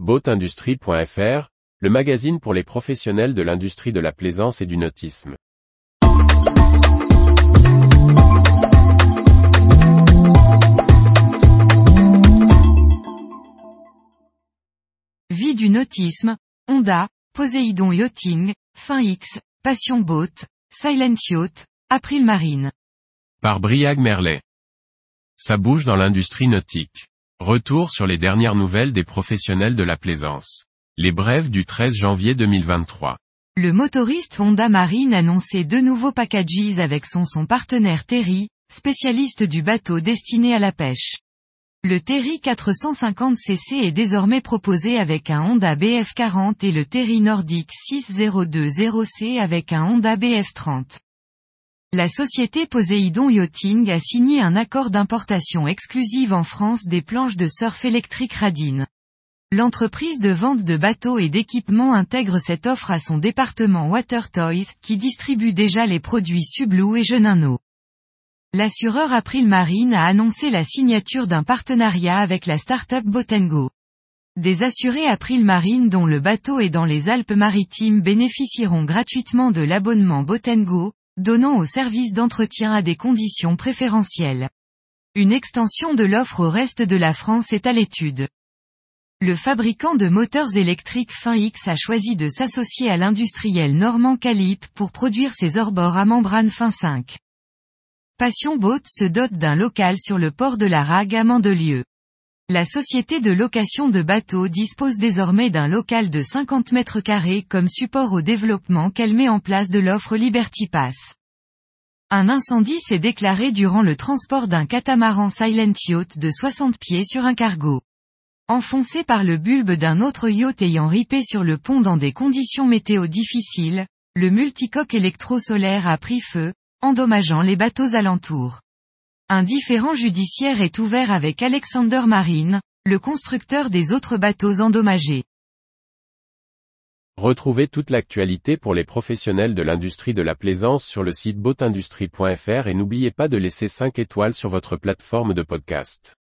Boatindustrie.fr, le magazine pour les professionnels de l'industrie de la plaisance et du nautisme. Vie du nautisme, Honda, Poséidon Yachting, Fin X, Passion Boat, Silent Yacht, April Marine. Par Briag Merlet. Ça bouge dans l'industrie nautique. Retour sur les dernières nouvelles des professionnels de la plaisance. Les brèves du 13 janvier 2023. Le motoriste Honda Marine annonçait deux nouveaux packages avec son son partenaire Terry, spécialiste du bateau destiné à la pêche. Le Terry 450cc est désormais proposé avec un Honda BF40 et le Terry Nordic 6020C avec un Honda BF30. La société Poséidon Yachting a signé un accord d'importation exclusive en France des planches de surf électrique Radine. L'entreprise de vente de bateaux et d'équipements intègre cette offre à son département Water Toys, qui distribue déjà les produits Sublou et Geninno. L'assureur April Marine a annoncé la signature d'un partenariat avec la start-up Botengo. Des assurés April Marine dont le bateau est dans les Alpes-Maritimes bénéficieront gratuitement de l'abonnement Botengo, donnant au service d'entretien à des conditions préférentielles. Une extension de l'offre au reste de la France est à l'étude. Le fabricant de moteurs électriques Fin X a choisi de s'associer à l'industriel normand Calip pour produire ses hors-bords à membrane Fin 5. Passion Boat se dote d'un local sur le port de la Rague à Mandelieu. La société de location de bateaux dispose désormais d'un local de 50 mètres carrés comme support au développement qu'elle met en place de l'offre Liberty Pass. Un incendie s'est déclaré durant le transport d'un catamaran Silent Yacht de 60 pieds sur un cargo. Enfoncé par le bulbe d'un autre yacht ayant ripé sur le pont dans des conditions météo difficiles, le multicoque électro-solaire a pris feu, endommageant les bateaux alentours. Un différend judiciaire est ouvert avec Alexander Marine, le constructeur des autres bateaux endommagés. Retrouvez toute l'actualité pour les professionnels de l'industrie de la plaisance sur le site boatindustrie.fr et n'oubliez pas de laisser 5 étoiles sur votre plateforme de podcast.